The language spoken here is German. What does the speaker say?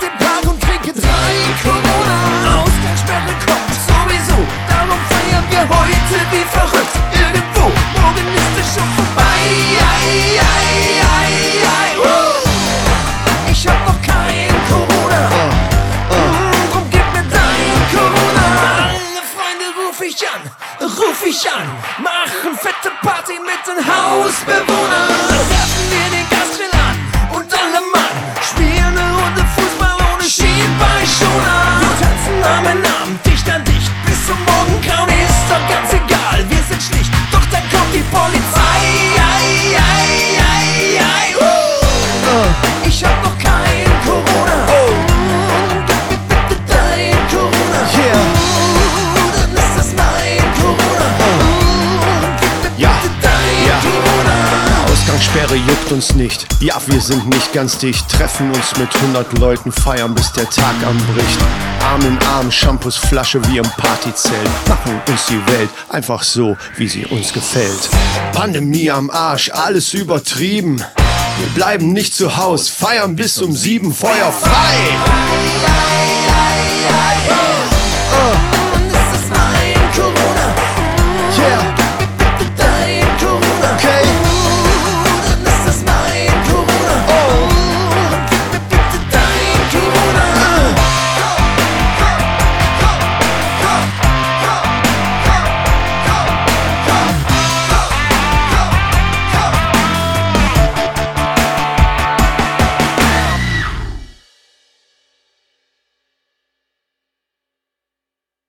Schmidt im dich an, machen fette Party mit den Hausbewohnern. Dann werfen wir den Gastrill an und alle Mann spielen eine Runde Fußball ohne Schienbeinschoner. Wir tanzen Arm in Arm, juckt uns nicht. Ja, wir sind nicht ganz dicht, treffen uns mit 100 Leuten, feiern bis der Tag anbricht. Arm in Arm, Shampoos, Flasche wie im Partyzelt. Machen uns die Welt einfach so, wie sie uns gefällt. Pandemie am Arsch, alles übertrieben. Wir bleiben nicht zu Haus, feiern bis um sieben, Feuer frei! Oh.